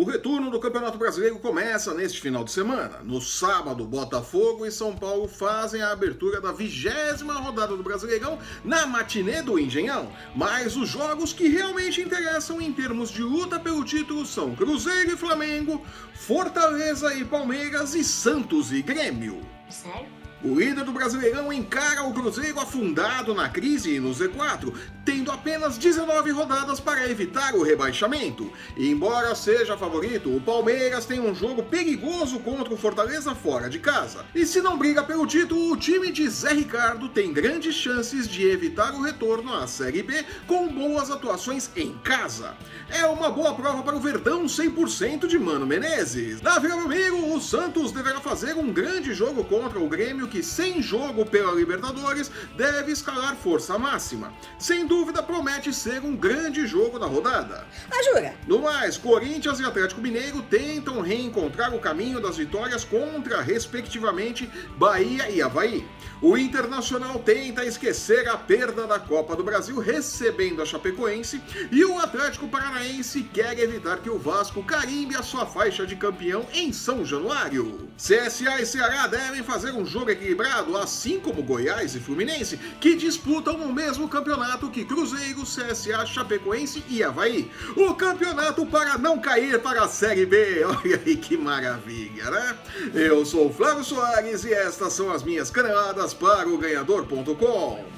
O retorno do Campeonato Brasileiro começa neste final de semana. No sábado, Botafogo e São Paulo fazem a abertura da vigésima rodada do Brasileirão na matinê do Engenhão. Mas os jogos que realmente interessam em termos de luta pelo título são Cruzeiro e Flamengo, Fortaleza e Palmeiras e Santos e Grêmio. Sério? O líder do Brasileirão encara o Cruzeiro afundado na crise e no Z4, tendo apenas 19 rodadas para evitar o rebaixamento. E embora seja favorito, o Palmeiras tem um jogo perigoso contra o Fortaleza fora de casa. E se não briga pelo título, o time de Zé Ricardo tem grandes chances de evitar o retorno à Série B com boas atuações em casa. É uma boa prova para o Verdão 100% de Mano Menezes. Na Vila Belmiro, o Santos deverá fazer um grande jogo contra o Grêmio que, sem jogo pela Libertadores, deve escalar força máxima. Sem dúvida, promete ser um grande jogo da rodada. Ah, jura? No mais, Corinthians e Atlético Mineiro tentam reencontrar o caminho das vitórias contra, respectivamente, Bahia e Havaí. O Internacional tenta esquecer a perda da Copa do Brasil recebendo a Chapecoense e o Atlético Paranaense quer evitar que o Vasco carimbe a sua faixa de campeão em São Januário. CSA e Ceará devem fazer um jogo equilibrado, assim como Goiás e Fluminense, que disputam o mesmo campeonato que Cruzeiro, CSA, Chapecoense e Havaí. O campeonato para não cair para a Série B. Olha aí que maravilha, né? Eu sou o Flávio Soares e estas são as minhas caneladas para o ganhador.com.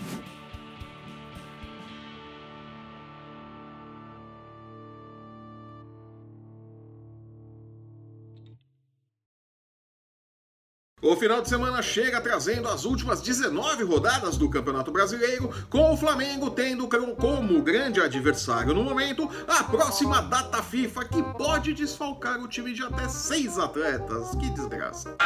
O final de semana chega trazendo as últimas 19 rodadas do Campeonato Brasileiro, com o Flamengo tendo como grande adversário no momento a próxima data FIFA que pode desfalcar o time de até seis atletas. Que desgraça.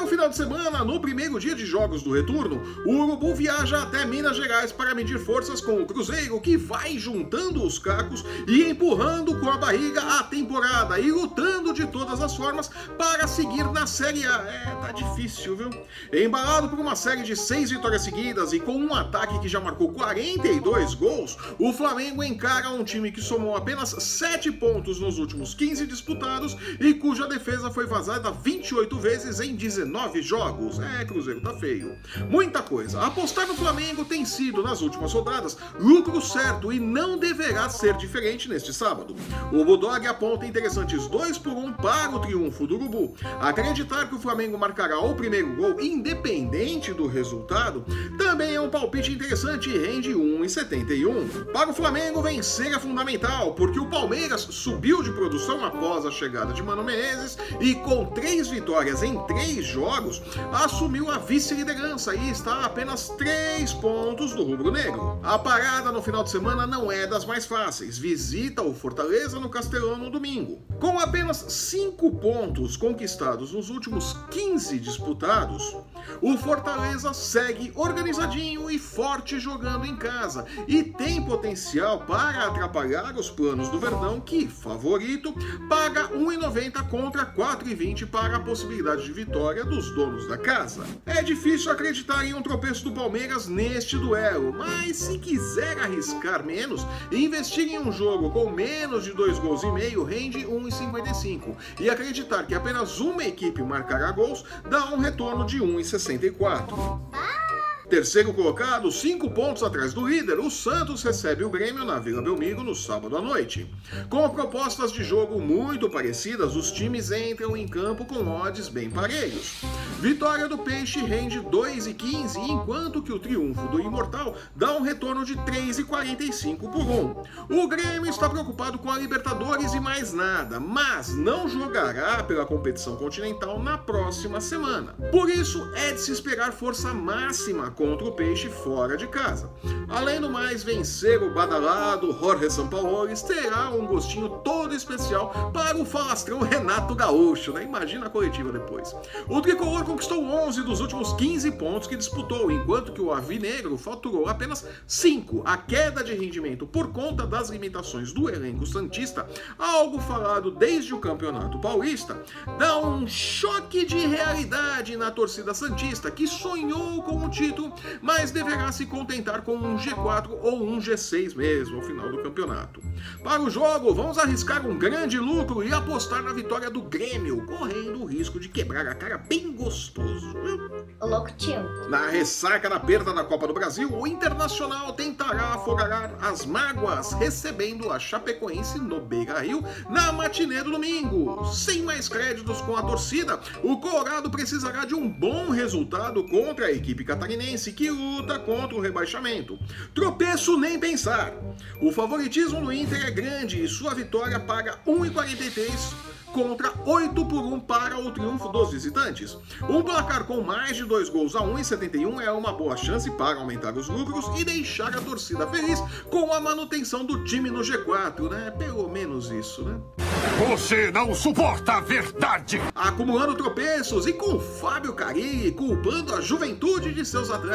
Para o final de semana, no primeiro dia de jogos do retorno, o Urubu viaja até Minas Gerais para medir forças com o Cruzeiro, que vai juntando os cacos e empurrando com a barriga a temporada e lutando de todas as formas para seguir na Série A. É, tá difícil, viu? Embalado por uma série de seis vitórias seguidas e com um ataque que já marcou 42 gols, o Flamengo encara um time que somou apenas 7 pontos nos últimos 15 disputados e cuja defesa foi vazada 28 vezes em 19 19 jogos. É, Cruzeiro tá feio. Muita coisa. Apostar no Flamengo tem sido, nas últimas rodadas, lucro certo e não deverá ser diferente neste sábado. O Bulldog aponta interessantes 2 por 1 para o triunfo do Urubu. Acreditar que o Flamengo marcará o primeiro gol, independente do resultado, também é um palpite interessante e rende 1,71. Para o Flamengo, vencer é fundamental, porque o Palmeiras subiu de produção após a chegada de Mano Menezes e com três vitórias em três jogos, assumiu a vice-liderança e está a apenas 3 pontos do rubro-negro. A parada no final de semana não é das mais fáceis. Visita o Fortaleza no Castelão no domingo. Com apenas 5 pontos conquistados nos últimos 15 disputados, o Fortaleza segue organizadinho e forte jogando em casa e tem potencial para atrapalhar os planos do Verdão, que, favorito, paga 1,90 contra 4,20 para a possibilidade de vitória dos donos da casa. É difícil acreditar em um tropeço do Palmeiras neste duelo, mas se quiser arriscar menos, investir em um jogo com menos de dois gols e meio rende 1,55 e acreditar que apenas uma equipe marcará gols dá um retorno de 1,64. Terceiro colocado, cinco pontos atrás do líder, o Santos recebe o Grêmio na Vila Belmiro no sábado à noite. Com propostas de jogo muito parecidas, os times entram em campo com odds bem parelhos. Vitória do Peixe rende 2,15, enquanto que o triunfo do Imortal dá um retorno de 3,45 por 1. O Grêmio está preocupado com a Libertadores e mais nada, mas não jogará pela competição continental na próxima semana. Por isso, é de se esperar força máxima contra o Peixe fora de casa. Além do mais, vencer o badalado Jorge Sampaoli terá um gostinho todo especial para o falastrão Renato Gaúcho, né? Imagina a coletiva depois. O tricolor conquistou 11 dos últimos 15 pontos que disputou, enquanto que o Avinegro faturou apenas 5. A queda de rendimento por conta das limitações do elenco Santista, algo falado desde o Campeonato Paulista, dá um choque de realidade na torcida Santista, que sonhou com o título mas deverá se contentar com um G4 ou um G6 mesmo ao final do campeonato. Para o jogo, vamos arriscar um grande lucro e apostar na vitória do Grêmio, correndo o risco de quebrar a cara bem gostoso. O louco tio. Na ressaca da perda da Copa do Brasil, o Internacional tentará afogar as mágoas, recebendo a Chapecoense no Beira-Rio na matinê do domingo. Sem mais créditos com a torcida, o Colorado precisará de um bom resultado contra a equipe catarinense que luta contra o rebaixamento. Tropeço nem pensar. O favoritismo do Inter é grande e sua vitória paga 1,43 contra 8 por 1 para o triunfo dos visitantes. Um placar com mais de 2 gols a 1,71 é uma boa chance para aumentar os lucros e deixar a torcida feliz com a manutenção do time no G4, né? Pelo menos isso, né? Você não suporta a verdade! Acumulando tropeços e com Fábio Carilli culpando a juventude de seus atletas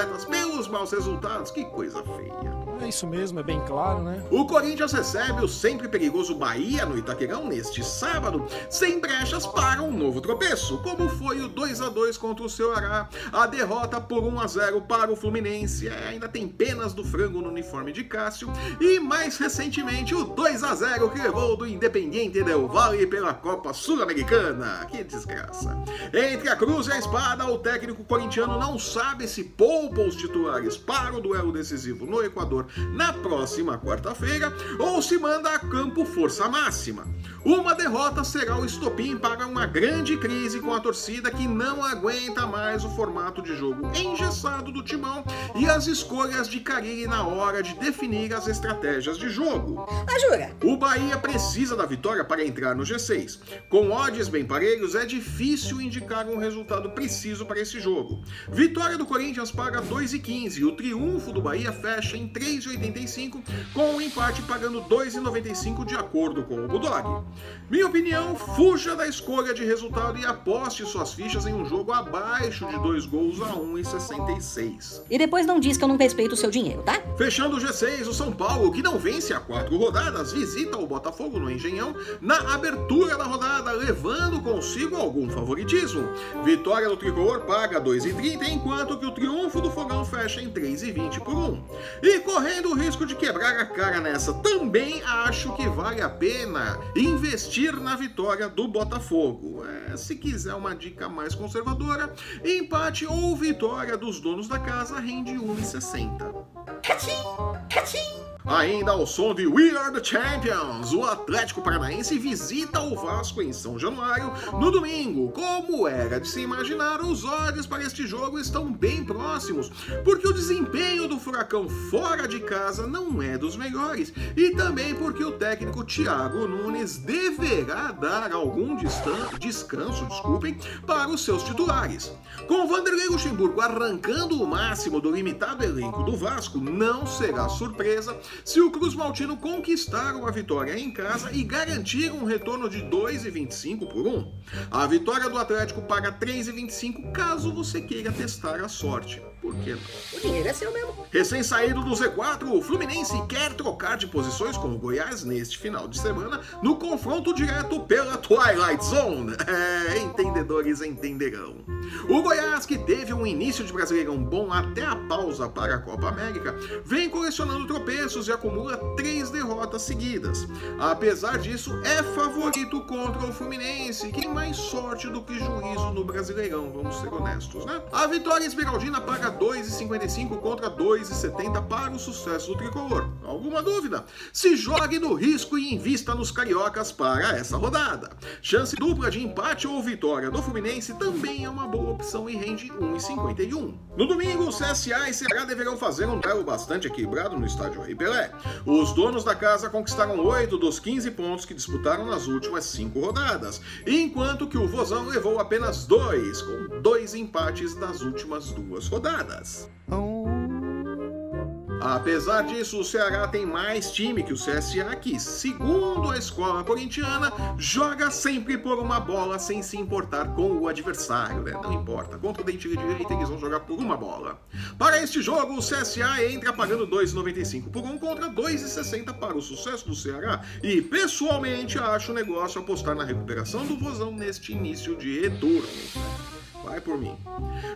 pelos maus resultados. Que coisa feia. É isso mesmo, é bem claro, né? O Corinthians recebe o sempre perigoso Bahia no Itaquerão neste sábado, sem brechas para um novo tropeço, como foi o 2 a 2 contra o Ceará, a derrota por 1 a 0 para o Fluminense, é, ainda tem penas do frango no uniforme de Cássio, e mais recentemente o 2 a 0 que levou do Independiente Del Valle pela Copa Sul-Americana. Que desgraça. Entre a cruz e a espada, o técnico corintiano não sabe se poupa os titulares para o duelo decisivo no Equador na próxima quarta-feira ou se manda a campo força máxima. Uma derrota será o estopim para uma grande crise com a torcida que não aguenta mais o formato de jogo engessado do timão e as escolhas de Carilli na hora de definir as estratégias de jogo. Ah, jura? O Bahia precisa da vitória para entrar no G6. Com odds bem parelhos, é difícil indicar um resultado preciso para esse jogo. Vitória do Corinthians paga 2,15 e o triunfo do Bahia fecha em 3,85, com o empate pagando 2,95 de acordo com o Bulldog. Minha opinião, fuja da escolha de resultado e aposte suas fichas em um jogo abaixo de 2 gols a 1,66. E depois não diz que eu não respeito o seu dinheiro, tá? Fechando o G6, o São Paulo, que não vence há quatro rodadas, visita o Botafogo no Engenhão na abertura da rodada, levando consigo algum favoritismo. Vitória do Tricolor paga 2,30, enquanto que o triunfo do Fogão fecha em 3,20 por 1. E correndo o risco de quebrar a cara nessa, também acho que vale a pena investir na vitória do Botafogo. É, se quiser uma dica mais conservadora, empate ou vitória dos donos da casa rende 1,60. Ainda ao som de We Are the Champions, o Atlético Paranaense visita o Vasco em São Januário no domingo. Como era de se imaginar, os olhos para este jogo estão bem próximos, porque o desempenho do Furacão fora de casa não é dos melhores e também porque o técnico Thiago Nunes deverá dar algum descanso, desculpem, para os seus titulares. Com Vanderlei Luxemburgo arrancando o máximo do limitado elenco do Vasco, não será surpresa se o Cruz Maltino conquistar uma vitória em casa e garantir um retorno de 2,25 por 1. A vitória do Atlético paga 3,25 caso você queira testar a sorte. Por? O dinheiro é seu mesmo. Recém-saído do Z4, o Fluminense quer trocar de posições com o Goiás neste final de semana no confronto direto pela Twilight Zone. É, entendedores entenderão. O Goiás, que teve um início de Brasileirão bom até a pausa para a Copa América, vem colecionando tropeços e acumula três derrotas seguidas. Apesar disso, é favorito contra o Fluminense, que tem mais sorte do que juízo no Brasileirão, vamos ser honestos, né? A vitória esmeraldina paga 2,55 contra 2,70 para o sucesso do tricolor. Alguma dúvida? Se jogue no risco e invista nos cariocas para essa rodada. Chance dupla de empate ou vitória do Fluminense também é uma boa opção e rende 1,51. No domingo, CSA e Ceará deverão fazer um duelo bastante equilibrado no estádio Rei Pelé. Os donos da casa conquistaram 8 dos 15 pontos que disputaram nas últimas 5 rodadas, enquanto que o Vozão levou apenas 2, com dois empates das últimas duas rodadas. Apesar disso, o Ceará tem mais time que o CSA, que, segundo a escola corintiana, joga sempre por uma bola sem se importar com o adversário, né? Não importa. Contra o Dentilha Direita, eles vão jogar por uma bola. Para este jogo, o CSA entra pagando 2,95 por um contra 2,60 para o sucesso do Ceará. E, pessoalmente, acho negócio apostar na recuperação do Vozão neste início de retorno. Vai por mim.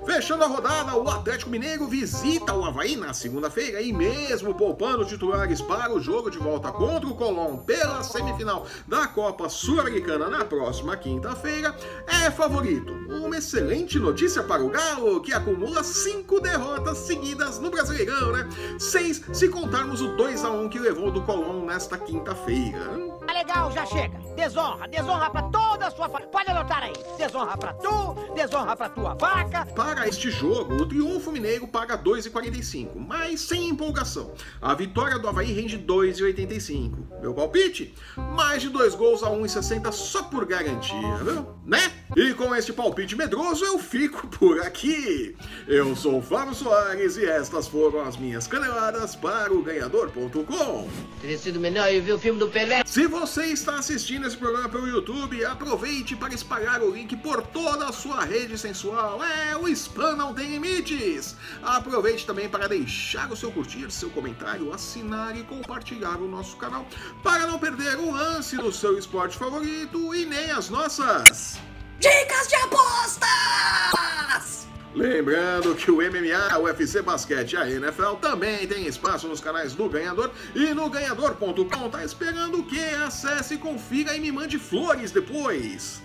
Fechando a rodada, o Atlético Mineiro visita o Havaí na segunda-feira e mesmo poupando titulares para o jogo de volta contra o Colón pela semifinal da Copa Sul-Americana na próxima quinta-feira, é favorito. Uma excelente notícia para o Galo, que acumula cinco derrotas seguidas no Brasileirão, né? Seis se contarmos o 2 a 1 que levou do Colón nesta quinta-feira. Tá legal, já chega. Desonra, desonra pra toda a sua família. Pode anotar aí. Desonra pra tu, desonra pra tua vaca. Para este jogo, o triunfo mineiro paga 2,45, mas sem empolgação. A vitória do Havaí rende 2,85. Meu palpite? Mais de dois gols a 1,60 só por garantia, viu? Né? E com este palpite medroso eu fico por aqui. Eu sou o Flávio Soares e estas foram as minhas caneladas para o ganhador.com. Teria sido melhor eu ver o filme do Pelé. Se você está assistindo esse programa pelo YouTube, aproveite para espalhar o link por toda a sua rede sensual. É, o spam não tem limites. Aproveite também para deixar o seu curtir, seu comentário, assinar e compartilhar o nosso canal para não perder o lance do seu esporte favorito e nem as nossas. Dicas de apostas! Lembrando que o MMA, o UFC Basquete e a NFL também tem espaço nos canais do Ganhador e no ganhador.com. Tá esperando o quê? Acesse, confira e me mande flores depois.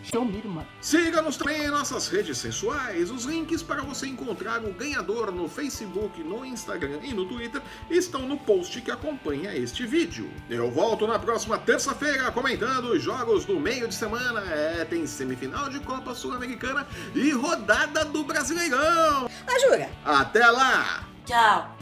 Siga-nos também em nossas redes sensuais. Os links para você encontrar o Ganhador no Facebook, no Instagram e no Twitter estão no post que acompanha este vídeo. Eu volto na próxima terça-feira comentando os jogos do meio de semana. É, tem semifinal de Copa Sul-Americana e rodada do Brasileirão. Ah, jura? Até lá! Tchau.